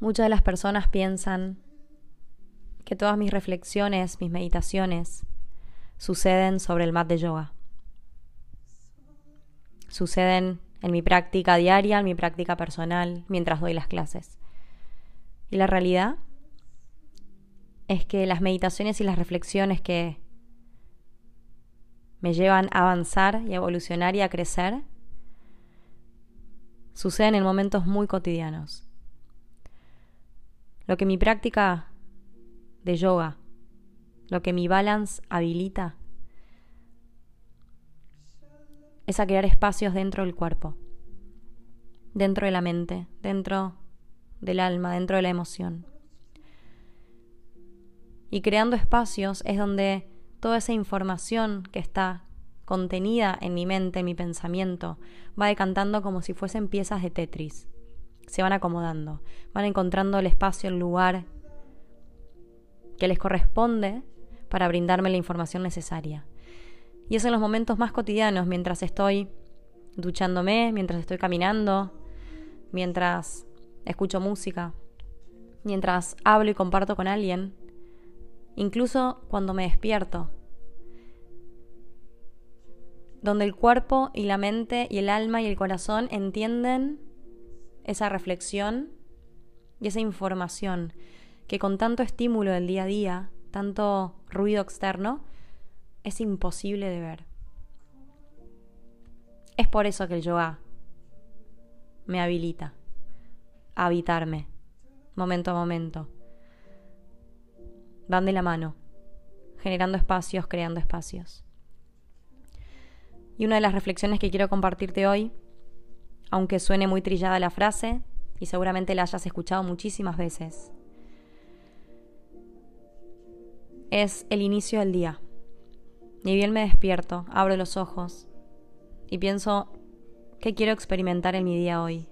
Muchas de las personas piensan que todas mis reflexiones, mis meditaciones, suceden sobre el mat de yoga. Suceden en mi práctica diaria, en mi práctica personal, mientras doy las clases. Y la realidad es que las meditaciones y las reflexiones que me llevan a avanzar y a evolucionar y a crecer suceden en momentos muy cotidianos. Lo que mi práctica de yoga, lo que mi balance habilita, es a crear espacios dentro del cuerpo, dentro de la mente, dentro del alma, dentro de la emoción. Y creando espacios es donde toda esa información que está contenida en mi mente, en mi pensamiento, va decantando como si fuesen piezas de Tetris se van acomodando, van encontrando el espacio, el lugar que les corresponde para brindarme la información necesaria. Y es en los momentos más cotidianos, mientras estoy duchándome, mientras estoy caminando, mientras escucho música, mientras hablo y comparto con alguien, incluso cuando me despierto, donde el cuerpo y la mente y el alma y el corazón entienden esa reflexión y esa información que con tanto estímulo del día a día, tanto ruido externo, es imposible de ver. Es por eso que el yoga me habilita a habitarme momento a momento. Van de la mano, generando espacios, creando espacios. Y una de las reflexiones que quiero compartirte hoy aunque suene muy trillada la frase, y seguramente la hayas escuchado muchísimas veces. Es el inicio del día. Ni bien me despierto, abro los ojos y pienso, ¿qué quiero experimentar en mi día hoy?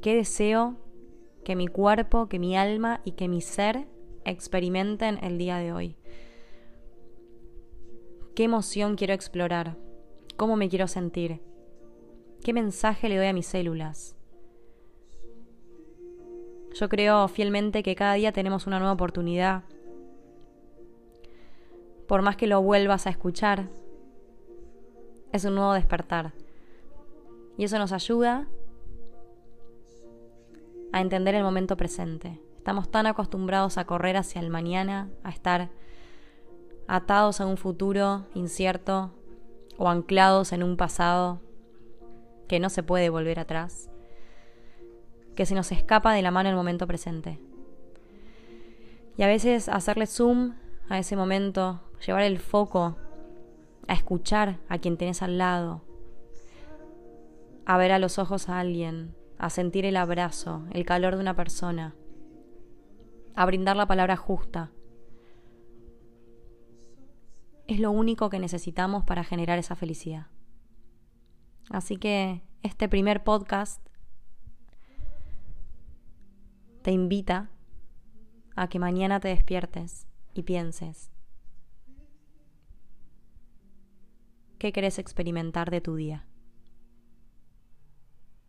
¿Qué deseo que mi cuerpo, que mi alma y que mi ser experimenten el día de hoy? ¿Qué emoción quiero explorar? ¿Cómo me quiero sentir? ¿Qué mensaje le doy a mis células? Yo creo fielmente que cada día tenemos una nueva oportunidad. Por más que lo vuelvas a escuchar, es un nuevo despertar. Y eso nos ayuda a entender el momento presente. Estamos tan acostumbrados a correr hacia el mañana, a estar atados a un futuro incierto o anclados en un pasado que no se puede volver atrás, que se nos escapa de la mano el momento presente. Y a veces hacerle zoom a ese momento, llevar el foco a escuchar a quien tenés al lado, a ver a los ojos a alguien, a sentir el abrazo, el calor de una persona, a brindar la palabra justa. Es lo único que necesitamos para generar esa felicidad. Así que este primer podcast te invita a que mañana te despiertes y pienses, ¿qué querés experimentar de tu día?